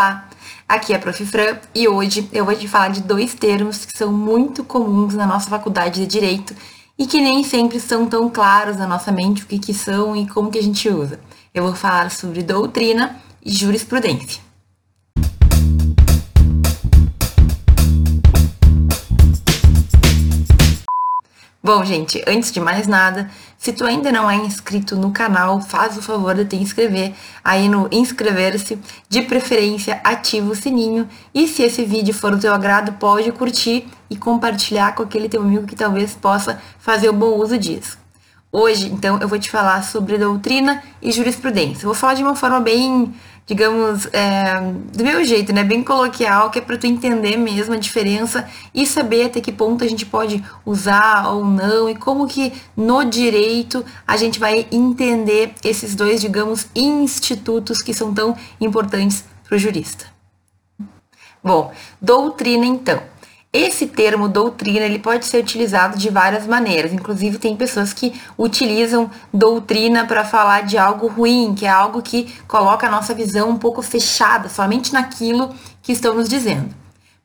Olá, aqui é a Prof. Fran e hoje eu vou te falar de dois termos que são muito comuns na nossa faculdade de Direito e que nem sempre são tão claros na nossa mente o que, que são e como que a gente usa. Eu vou falar sobre doutrina e jurisprudência. Bom, gente, antes de mais nada, se tu ainda não é inscrito no canal, faz o favor de te inscrever aí no inscrever-se, de preferência ativa o sininho e se esse vídeo for do teu agrado, pode curtir e compartilhar com aquele teu amigo que talvez possa fazer o bom uso disso. Hoje, então, eu vou te falar sobre doutrina e jurisprudência. Eu vou falar de uma forma bem digamos, é, do meu jeito, né? Bem coloquial, que é para tu entender mesmo a diferença e saber até que ponto a gente pode usar ou não e como que no direito a gente vai entender esses dois, digamos, institutos que são tão importantes para o jurista. Bom, doutrina então. Esse termo doutrina ele pode ser utilizado de várias maneiras. Inclusive tem pessoas que utilizam doutrina para falar de algo ruim, que é algo que coloca a nossa visão um pouco fechada, somente naquilo que estão nos dizendo.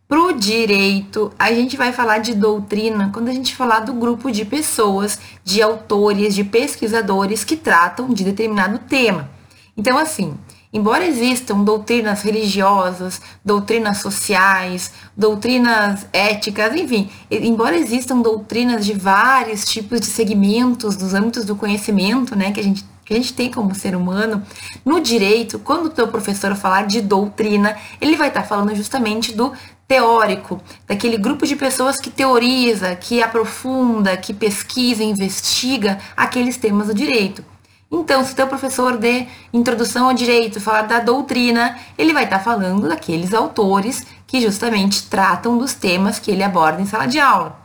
Para o direito, a gente vai falar de doutrina quando a gente falar do grupo de pessoas, de autores, de pesquisadores que tratam de determinado tema. Então, assim, Embora existam doutrinas religiosas, doutrinas sociais, doutrinas éticas, enfim, embora existam doutrinas de vários tipos de segmentos dos âmbitos do conhecimento, né, que a gente que a gente tem como ser humano, no direito, quando o teu professor falar de doutrina, ele vai estar falando justamente do teórico, daquele grupo de pessoas que teoriza, que aprofunda, que pesquisa, investiga aqueles temas do direito. Então, se o teu professor de introdução ao direito falar da doutrina, ele vai estar tá falando daqueles autores que justamente tratam dos temas que ele aborda em sala de aula.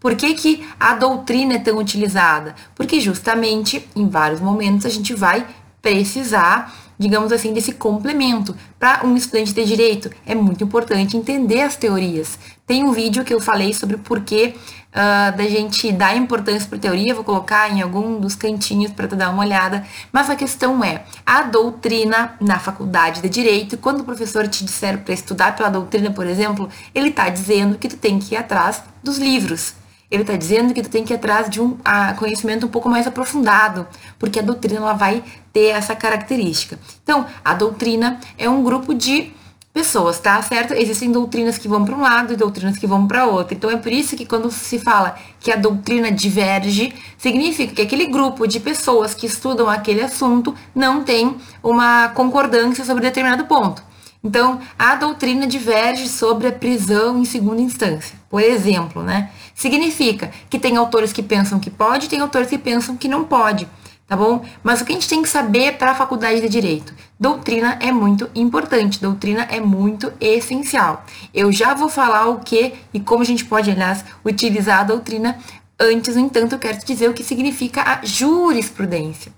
Por que, que a doutrina é tão utilizada? Porque justamente em vários momentos a gente vai precisar digamos assim, desse complemento. Para um estudante de direito, é muito importante entender as teorias. Tem um vídeo que eu falei sobre por que uh, da gente dar importância para teoria, vou colocar em algum dos cantinhos para tu dar uma olhada. Mas a questão é, a doutrina na faculdade de direito, quando o professor te disser para estudar pela doutrina, por exemplo, ele está dizendo que tu tem que ir atrás dos livros ele está dizendo que tu tem que ir atrás de um a, conhecimento um pouco mais aprofundado, porque a doutrina ela vai ter essa característica. Então, a doutrina é um grupo de pessoas, tá certo? Existem doutrinas que vão para um lado e doutrinas que vão para outro. Então é por isso que quando se fala que a doutrina diverge, significa que aquele grupo de pessoas que estudam aquele assunto não tem uma concordância sobre determinado ponto. Então, a doutrina diverge sobre a prisão em segunda instância, por exemplo, né? Significa que tem autores que pensam que pode, tem autores que pensam que não pode, tá bom? Mas o que a gente tem que saber para a faculdade de direito? Doutrina é muito importante, doutrina é muito essencial. Eu já vou falar o que e como a gente pode, aliás, utilizar a doutrina. Antes, no entanto, eu quero te dizer o que significa a jurisprudência.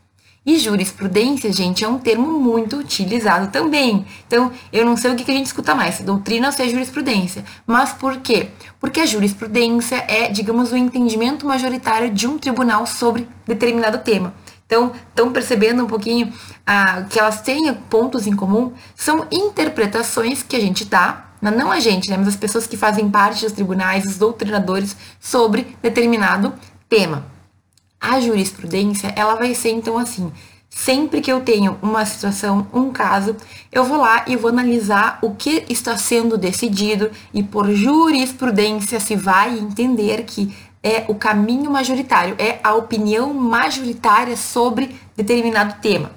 E jurisprudência, gente, é um termo muito utilizado também. Então, eu não sei o que a gente escuta mais, se doutrina ou se é jurisprudência. Mas por quê? Porque a jurisprudência é, digamos, o entendimento majoritário de um tribunal sobre determinado tema. Então, estão percebendo um pouquinho ah, que elas têm pontos em comum? São interpretações que a gente dá, não a gente, né, mas as pessoas que fazem parte dos tribunais, os doutrinadores, sobre determinado tema. A jurisprudência, ela vai ser então assim, sempre que eu tenho uma situação, um caso, eu vou lá e vou analisar o que está sendo decidido e por jurisprudência se vai entender que é o caminho majoritário, é a opinião majoritária sobre determinado tema.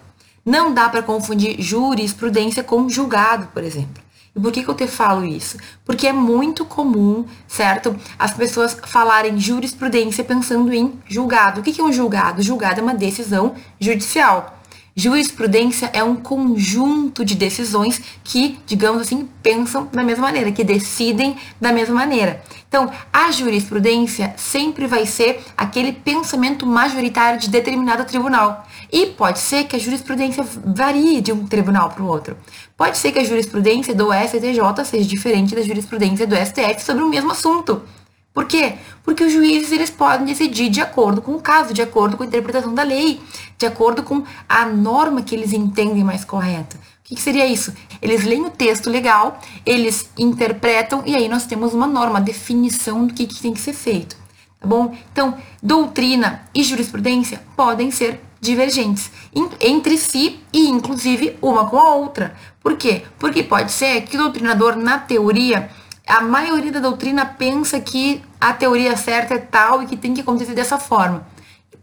Não dá para confundir jurisprudência com julgado, por exemplo. E por que, que eu te falo isso? Porque é muito comum, certo? As pessoas falarem jurisprudência pensando em julgado. O que, que é um julgado? Julgado é uma decisão judicial. Jurisprudência é um conjunto de decisões que, digamos assim, pensam da mesma maneira, que decidem da mesma maneira. Então, a jurisprudência sempre vai ser aquele pensamento majoritário de determinado tribunal. E pode ser que a jurisprudência varie de um tribunal para o outro. Pode ser que a jurisprudência do STJ seja diferente da jurisprudência do STF sobre o mesmo assunto. Por quê? Porque os juízes eles podem decidir de acordo com o caso, de acordo com a interpretação da lei, de acordo com a norma que eles entendem mais correta. O que, que seria isso? Eles leem o texto legal, eles interpretam e aí nós temos uma norma, uma definição do que, que tem que ser feito. Tá bom? Então, doutrina e jurisprudência podem ser divergentes entre si e, inclusive, uma com a outra. Por quê? Porque pode ser que o doutrinador, na teoria, a maioria da doutrina pensa que a teoria certa é tal e que tem que acontecer dessa forma.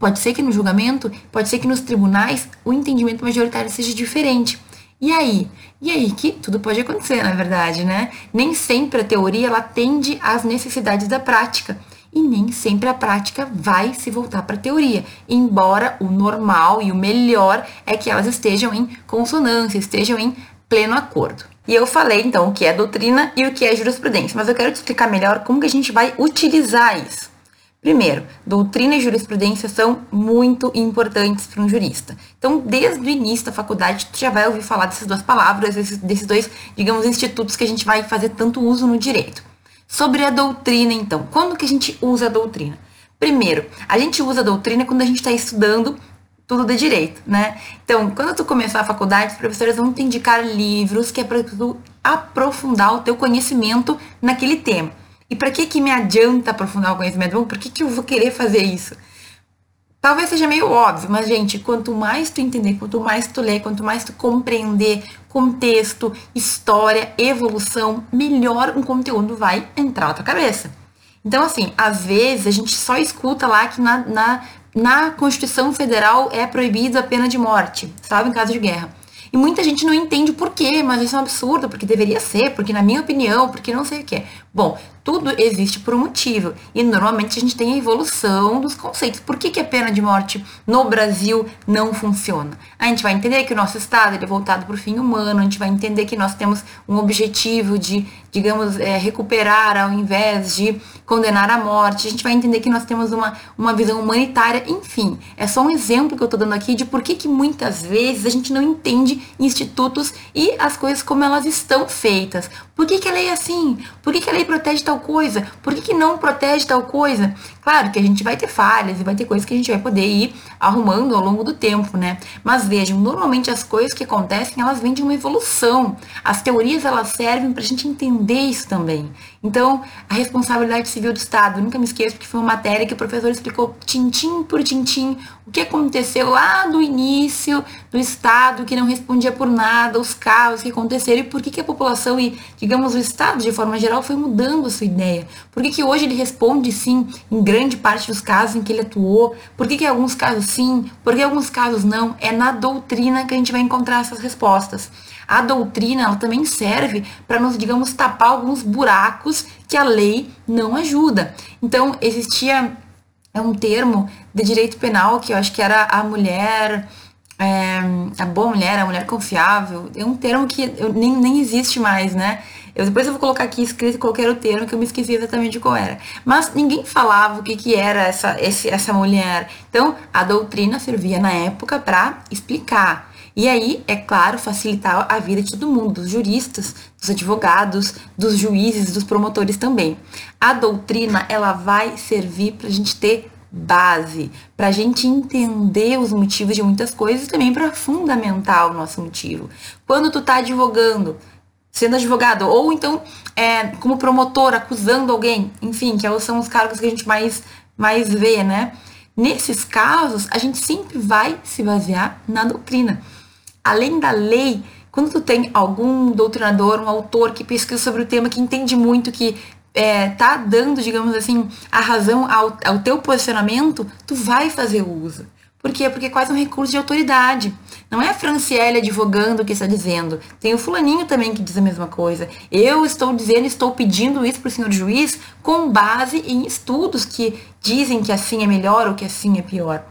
Pode ser que no julgamento, pode ser que nos tribunais, o entendimento majoritário seja diferente. E aí? E aí que tudo pode acontecer, na verdade, né? Nem sempre a teoria ela atende às necessidades da prática e nem sempre a prática vai se voltar para a teoria, embora o normal e o melhor é que elas estejam em consonância, estejam em pleno acordo. E eu falei então o que é doutrina e o que é jurisprudência, mas eu quero te explicar melhor como que a gente vai utilizar isso. Primeiro, doutrina e jurisprudência são muito importantes para um jurista. Então, desde o início da faculdade, tu já vai ouvir falar dessas duas palavras, desses, dois, digamos, institutos que a gente vai fazer tanto uso no direito. Sobre a doutrina, então. Quando que a gente usa a doutrina? Primeiro, a gente usa a doutrina quando a gente está estudando tudo de direito, né? Então, quando tu começar a faculdade, os professores vão te indicar livros que é para tu aprofundar o teu conhecimento naquele tema. E para que que me adianta aprofundar o conhecimento? Bom, por que que eu vou querer fazer isso? Talvez seja meio óbvio, mas gente, quanto mais tu entender, quanto mais tu ler, quanto mais tu compreender contexto, história, evolução, melhor um conteúdo vai entrar na tua cabeça. Então, assim, às vezes a gente só escuta lá que na, na, na Constituição Federal é proibida a pena de morte, sabe, em caso de guerra. E muita gente não entende o porquê, mas isso é um absurdo, porque deveria ser, porque na minha opinião, porque não sei o que. Bom, tudo existe por um motivo. E normalmente a gente tem a evolução dos conceitos. Por que, que a pena de morte no Brasil não funciona? A gente vai entender que o nosso Estado é voltado para o fim humano, a gente vai entender que nós temos um objetivo de, digamos, é, recuperar ao invés de condenar à morte. A gente vai entender que nós temos uma, uma visão humanitária, enfim. É só um exemplo que eu estou dando aqui de por que, que muitas vezes a gente não entende institutos e as coisas como elas estão feitas. Por que, que a lei é assim? Por que, que a lei protege tal coisa? Por que, que não protege tal coisa? Claro que a gente vai ter falhas e vai ter coisas que a gente vai poder ir arrumando ao longo do tempo, né? Mas vejam, normalmente as coisas que acontecem, elas vêm de uma evolução. As teorias, elas servem para a gente entender isso também. Então, a responsabilidade civil do Estado, nunca me esqueço, porque foi uma matéria que o professor explicou tintim por tintim o que aconteceu lá do início do Estado, que não respondia por nada, os casos que aconteceram e por que, que a população e, digamos, o Estado de forma geral foi mudando a sua ideia. Por que, que hoje ele responde sim em grande parte dos casos em que ele atuou, por que, que alguns casos sim, por que alguns casos não. É na doutrina que a gente vai encontrar essas respostas. A doutrina ela também serve para nos, digamos, tapar alguns buracos que a lei não ajuda. Então, existia é um termo de direito penal que eu acho que era a mulher, é, a boa mulher, a mulher confiável. É um termo que eu, nem, nem existe mais, né? Eu, depois eu vou colocar aqui escrito qualquer o termo que eu me esqueci exatamente qual era. Mas ninguém falava o que, que era essa, esse, essa mulher. Então, a doutrina servia na época para explicar. E aí, é claro, facilitar a vida de todo mundo, dos juristas, dos advogados, dos juízes, dos promotores também. A doutrina, ela vai servir para a gente ter base, para a gente entender os motivos de muitas coisas e também para fundamentar o nosso motivo. Quando tu tá advogando, sendo advogado, ou então é, como promotor, acusando alguém, enfim, que são os cargos que a gente mais, mais vê, né? Nesses casos, a gente sempre vai se basear na doutrina além da lei, quando tu tem algum doutrinador, um autor que pesquisa sobre o tema, que entende muito, que é, tá dando, digamos assim, a razão ao, ao teu posicionamento, tu vai fazer o uso. Por quê? Porque é quase um recurso de autoridade. Não é a Franciele advogando que está dizendo. Tem o fulaninho também que diz a mesma coisa. Eu estou dizendo, estou pedindo isso para o senhor juiz com base em estudos que dizem que assim é melhor ou que assim é pior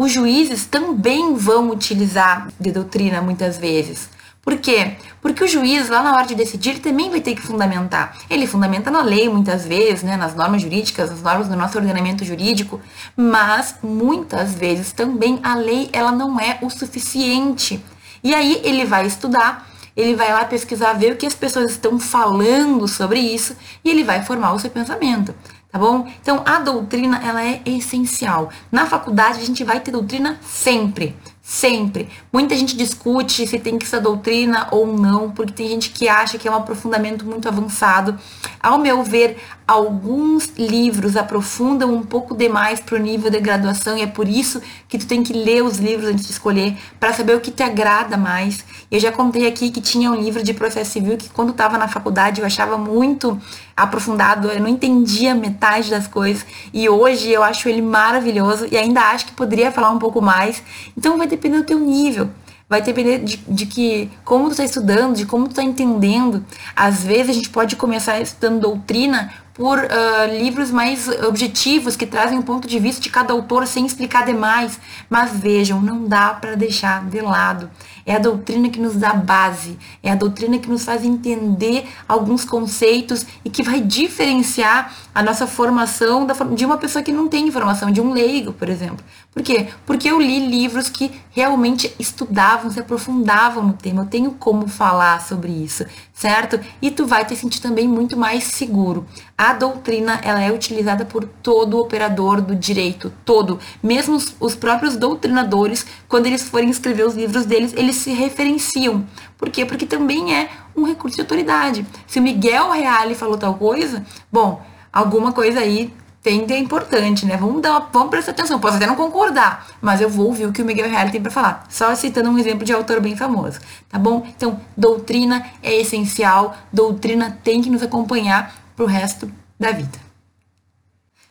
os juízes também vão utilizar de doutrina muitas vezes. Por quê? Porque o juiz, lá na hora de decidir, também vai ter que fundamentar. Ele fundamenta na lei, muitas vezes, né, nas normas jurídicas, nas normas do nosso ordenamento jurídico, mas muitas vezes também a lei ela não é o suficiente. E aí ele vai estudar, ele vai lá pesquisar, ver o que as pessoas estão falando sobre isso e ele vai formar o seu pensamento tá bom? Então, a doutrina, ela é essencial. Na faculdade, a gente vai ter doutrina sempre. Sempre. Muita gente discute se tem que ser doutrina ou não, porque tem gente que acha que é um aprofundamento muito avançado. Ao meu ver, alguns livros aprofundam um pouco demais para o nível de graduação e é por isso que tu tem que ler os livros antes de escolher para saber o que te agrada mais. Eu já contei aqui que tinha um livro de processo civil que quando estava na faculdade eu achava muito aprofundado, eu não entendia metade das coisas e hoje eu acho ele maravilhoso e ainda acho que poderia falar um pouco mais. Então vai depender do teu nível. Vai depender de, de que como tu está estudando, de como tu está entendendo. Às vezes a gente pode começar estudando doutrina por uh, livros mais objetivos que trazem o ponto de vista de cada autor sem explicar demais. Mas vejam, não dá para deixar de lado. É a doutrina que nos dá base, é a doutrina que nos faz entender alguns conceitos e que vai diferenciar a nossa formação de uma pessoa que não tem informação, de um leigo, por exemplo. Por quê? Porque eu li livros que realmente estudavam, se aprofundavam no tema. Eu tenho como falar sobre isso, certo? E tu vai te sentir também muito mais seguro. A doutrina, ela é utilizada por todo operador do direito, todo. Mesmo os, os próprios doutrinadores, quando eles forem escrever os livros deles, eles se referenciam. Por quê? Porque também é um recurso de autoridade. Se o Miguel Reale falou tal coisa, bom, alguma coisa aí tem que é importante, né? Vamos dar uma, vamos prestar atenção. Posso até não concordar, mas eu vou ouvir o que o Miguel Reale tem para falar. Só citando um exemplo de autor bem famoso, tá bom? Então, doutrina é essencial, doutrina tem que nos acompanhar pro resto da vida.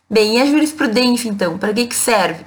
Bem, e a jurisprudência então, para que que serve?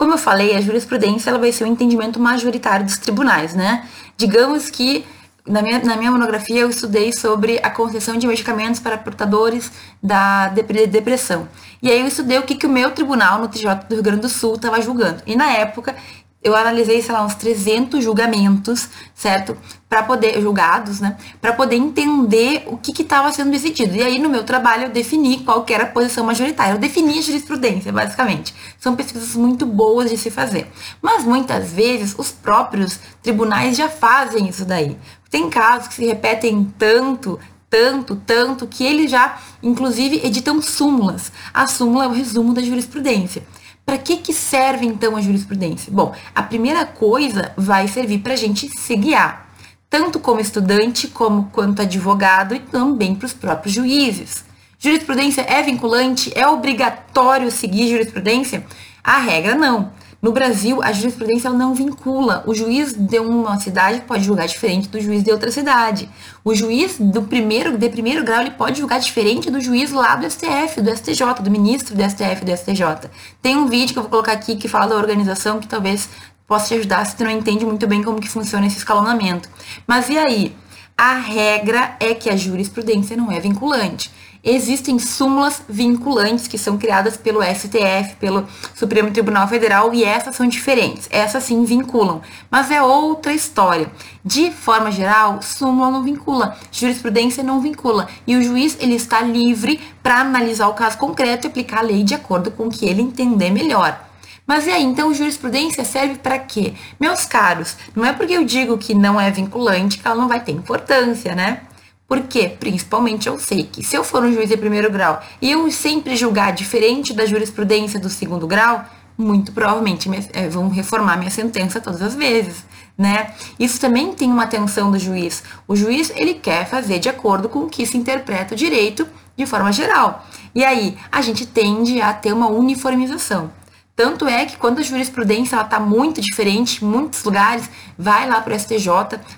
Como eu falei, a jurisprudência ela vai ser o entendimento majoritário dos tribunais, né? Digamos que na minha, na minha monografia eu estudei sobre a concessão de medicamentos para portadores da depressão. E aí eu estudei o que, que o meu tribunal no TJ do Rio Grande do Sul estava julgando. E na época eu analisei, sei lá, uns 300 julgamentos, certo? Para poder, julgados, né? Para poder entender o que estava sendo decidido. E aí, no meu trabalho, eu defini qual era a posição majoritária. Eu defini a jurisprudência, basicamente. São pesquisas muito boas de se fazer. Mas, muitas vezes, os próprios tribunais já fazem isso daí. Tem casos que se repetem tanto, tanto, tanto, que eles já, inclusive, editam súmulas. A súmula é o resumo da jurisprudência. Para que, que serve então a jurisprudência? Bom, a primeira coisa vai servir para a gente se guiar, tanto como estudante como quanto advogado e também para os próprios juízes. Jurisprudência é vinculante? É obrigatório seguir jurisprudência? A regra não. No Brasil, a jurisprudência não vincula. O juiz de uma cidade pode julgar diferente do juiz de outra cidade. O juiz do primeiro, de primeiro grau, ele pode julgar diferente do juiz lá do STF, do STJ, do ministro do STF, do STJ. Tem um vídeo que eu vou colocar aqui que fala da organização que talvez possa te ajudar se tu não entende muito bem como que funciona esse escalonamento. Mas e aí? A regra é que a jurisprudência não é vinculante. Existem súmulas vinculantes que são criadas pelo STF, pelo Supremo Tribunal Federal, e essas são diferentes. Essas sim vinculam, mas é outra história. De forma geral, súmula não vincula, jurisprudência não vincula, e o juiz ele está livre para analisar o caso concreto e aplicar a lei de acordo com o que ele entender melhor. Mas e aí, então jurisprudência serve para quê? Meus caros, não é porque eu digo que não é vinculante que ela não vai ter importância, né? Porque, principalmente, eu sei que se eu for um juiz de primeiro grau e eu sempre julgar diferente da jurisprudência do segundo grau, muito provavelmente é, vão reformar minha sentença todas as vezes, né? Isso também tem uma atenção do juiz. O juiz, ele quer fazer de acordo com o que se interpreta o direito de forma geral. E aí, a gente tende a ter uma uniformização. Tanto é que quando a jurisprudência ela está muito diferente, em muitos lugares, vai lá para o STJ,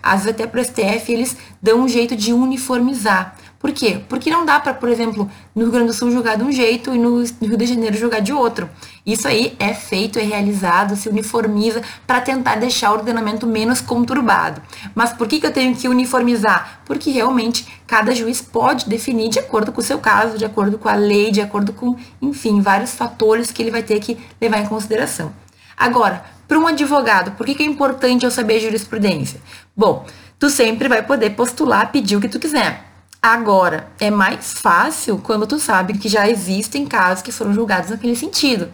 às vezes até para o STF, eles dão um jeito de uniformizar. Por quê? Porque não dá para, por exemplo, no Rio Grande do Sul julgar de um jeito e no Rio de Janeiro julgar de outro. Isso aí é feito, é realizado, se uniformiza para tentar deixar o ordenamento menos conturbado. Mas por que, que eu tenho que uniformizar? Porque realmente cada juiz pode definir de acordo com o seu caso, de acordo com a lei, de acordo com, enfim, vários fatores que ele vai ter que levar em consideração. Agora, para um advogado, por que, que é importante eu saber jurisprudência? Bom, tu sempre vai poder postular, pedir o que tu quiser. Agora, é mais fácil quando tu sabe que já existem casos que foram julgados naquele sentido.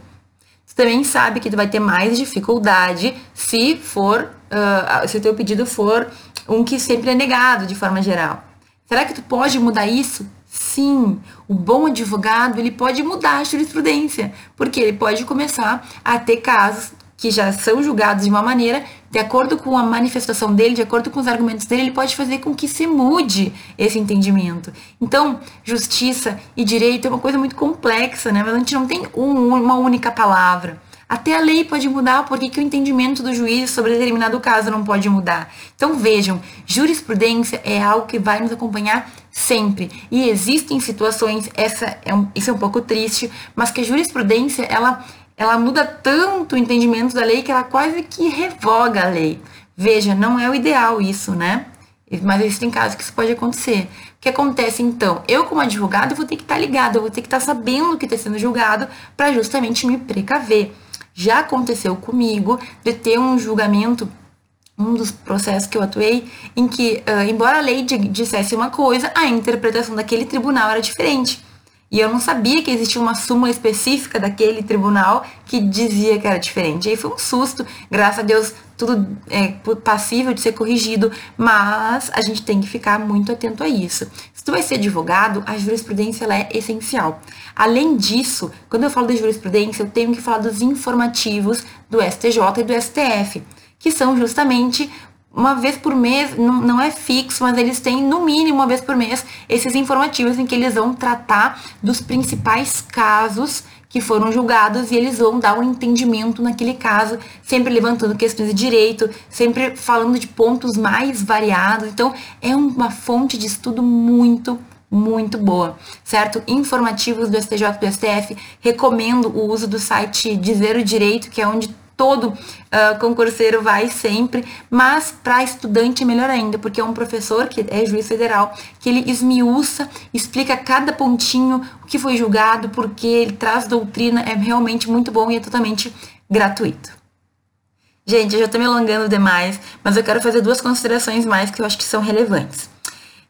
Tu também sabe que tu vai ter mais dificuldade se for, uh, se o teu pedido for um que sempre é negado de forma geral. Será que tu pode mudar isso? Sim, o bom advogado ele pode mudar a jurisprudência, porque ele pode começar a ter casos que já são julgados de uma maneira, de acordo com a manifestação dele, de acordo com os argumentos dele, ele pode fazer com que se mude esse entendimento. Então, justiça e direito é uma coisa muito complexa, né? Mas a gente não tem um, uma única palavra. Até a lei pode mudar, porque que o entendimento do juiz sobre determinado caso não pode mudar. Então vejam, jurisprudência é algo que vai nos acompanhar sempre. E existem situações, essa é um, isso é um pouco triste, mas que a jurisprudência ela, ela muda tanto o entendimento da lei que ela quase que revoga a lei. Veja, não é o ideal isso, né? Mas existem casos que isso pode acontecer. O que acontece então? Eu, como advogado, vou ter que estar ligado, eu vou ter que estar sabendo o que está sendo julgado para justamente me precaver. Já aconteceu comigo de ter um julgamento, um dos processos que eu atuei, em que, uh, embora a lei dissesse uma coisa, a interpretação daquele tribunal era diferente. E eu não sabia que existia uma súmula específica daquele tribunal que dizia que era diferente. E aí foi um susto, graças a Deus, tudo é passível de ser corrigido, mas a gente tem que ficar muito atento a isso. Se tu vai ser advogado, a jurisprudência é essencial. Além disso, quando eu falo de jurisprudência, eu tenho que falar dos informativos do STJ e do STF, que são justamente uma vez por mês, não é fixo, mas eles têm no mínimo uma vez por mês esses informativos em que eles vão tratar dos principais casos que foram julgados e eles vão dar um entendimento naquele caso, sempre levantando questões de direito, sempre falando de pontos mais variados. Então, é uma fonte de estudo muito muito boa, certo? Informativos do STJ e do STF, recomendo o uso do site Dizer o Direito, que é onde todo uh, concurseiro vai sempre, mas para estudante é melhor ainda, porque é um professor que é juiz federal, que ele esmiuça, explica cada pontinho, o que foi julgado, porque ele traz doutrina, é realmente muito bom e é totalmente gratuito. Gente, eu já estou me alongando demais, mas eu quero fazer duas considerações mais que eu acho que são relevantes.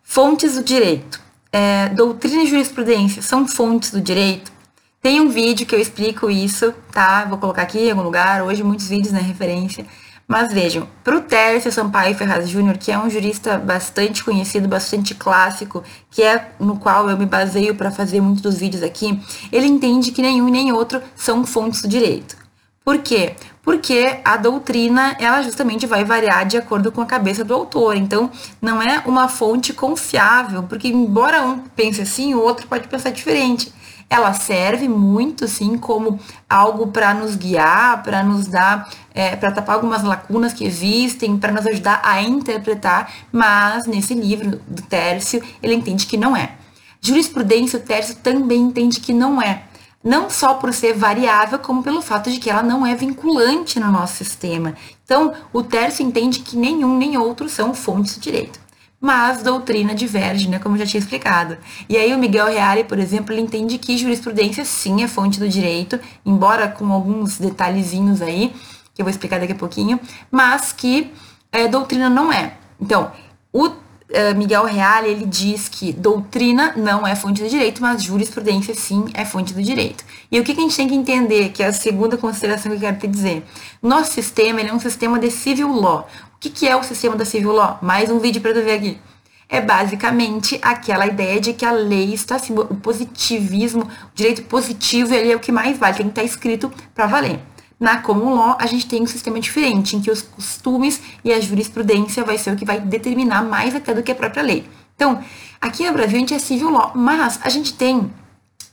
Fontes do direito. É, doutrina e jurisprudência são fontes do direito? Tem um vídeo que eu explico isso, tá? Vou colocar aqui em algum lugar, hoje muitos vídeos na né, referência. Mas vejam, para o Tércio Sampaio Ferraz Júnior, que é um jurista bastante conhecido, bastante clássico, que é no qual eu me baseio para fazer muitos dos vídeos aqui, ele entende que nenhum nem outro são fontes do direito. Por quê? Porque a doutrina, ela justamente vai variar de acordo com a cabeça do autor. Então, não é uma fonte confiável, porque embora um pense assim, o outro pode pensar diferente ela serve muito, sim, como algo para nos guiar, para nos dar, é, para tapar algumas lacunas que existem, para nos ajudar a interpretar, mas nesse livro do Tércio, ele entende que não é. Jurisprudência, o Tércio também entende que não é. Não só por ser variável, como pelo fato de que ela não é vinculante no nosso sistema. Então, o Tércio entende que nenhum nem outro são fontes de direito mas doutrina diverge, né, como eu já tinha explicado. E aí o Miguel Reale, por exemplo, ele entende que jurisprudência sim é fonte do direito, embora com alguns detalhezinhos aí, que eu vou explicar daqui a pouquinho, mas que é, doutrina não é. Então, o é, Miguel Reale, ele diz que doutrina não é fonte do direito, mas jurisprudência sim é fonte do direito. E o que, a gente tem que entender, que é a segunda consideração que eu quero te dizer. Nosso sistema é um sistema de civil law, o que, que é o sistema da civil law? Mais um vídeo para tu ver aqui. É basicamente aquela ideia de que a lei está acima, o positivismo, o direito positivo, ele é o que mais vale, tem que estar escrito para valer. Na common law, a gente tem um sistema diferente, em que os costumes e a jurisprudência vai ser o que vai determinar mais até do que a própria lei. Então, aqui no Brasil a gente é civil law, mas a gente tem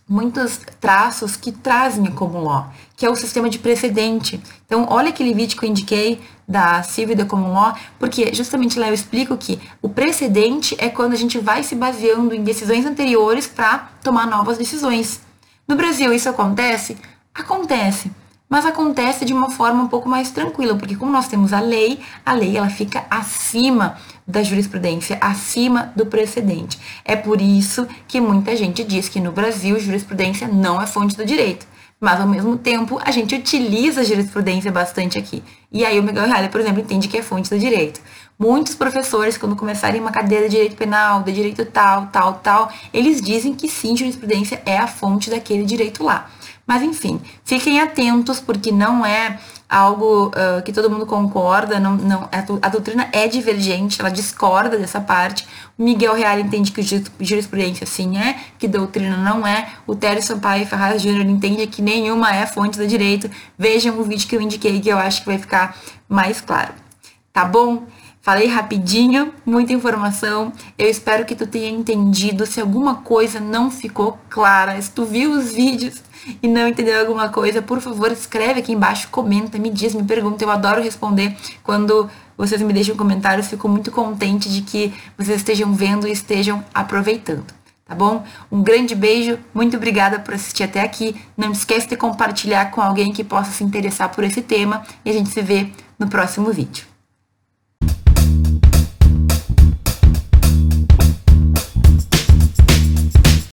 muitos traços que trazem a common law, que é o sistema de precedente. Então, olha aquele vídeo que eu indiquei da Civil da Common Law, porque justamente lá eu explico que o precedente é quando a gente vai se baseando em decisões anteriores para tomar novas decisões. No Brasil isso acontece? Acontece, mas acontece de uma forma um pouco mais tranquila, porque como nós temos a lei, a lei ela fica acima da jurisprudência, acima do precedente. É por isso que muita gente diz que no Brasil jurisprudência não é fonte do direito mas ao mesmo tempo a gente utiliza a jurisprudência bastante aqui. E aí o Miguel Reale, por exemplo, entende que é fonte do direito. Muitos professores, quando começarem uma cadeira de direito penal, de direito tal, tal, tal, eles dizem que sim, jurisprudência é a fonte daquele direito lá. Mas enfim, fiquem atentos porque não é algo uh, que todo mundo concorda, não, não, a, doutrina é divergente, ela discorda dessa parte. O Miguel Real entende que jurisprudência sim é, que doutrina não é. O Tério Sampaio Ferraz Júnior entende que nenhuma é fonte do direito. Vejam o vídeo que eu indiquei que eu acho que vai ficar mais claro. Tá bom? Falei rapidinho, muita informação. Eu espero que tu tenha entendido. Se alguma coisa não ficou clara, se tu viu os vídeos e não entendeu alguma coisa, por favor, escreve aqui embaixo, comenta, me diz, me pergunta. Eu adoro responder quando vocês me deixam comentários. Fico muito contente de que vocês estejam vendo e estejam aproveitando. Tá bom? Um grande beijo, muito obrigada por assistir até aqui. Não esquece de compartilhar com alguém que possa se interessar por esse tema e a gente se vê no próximo vídeo.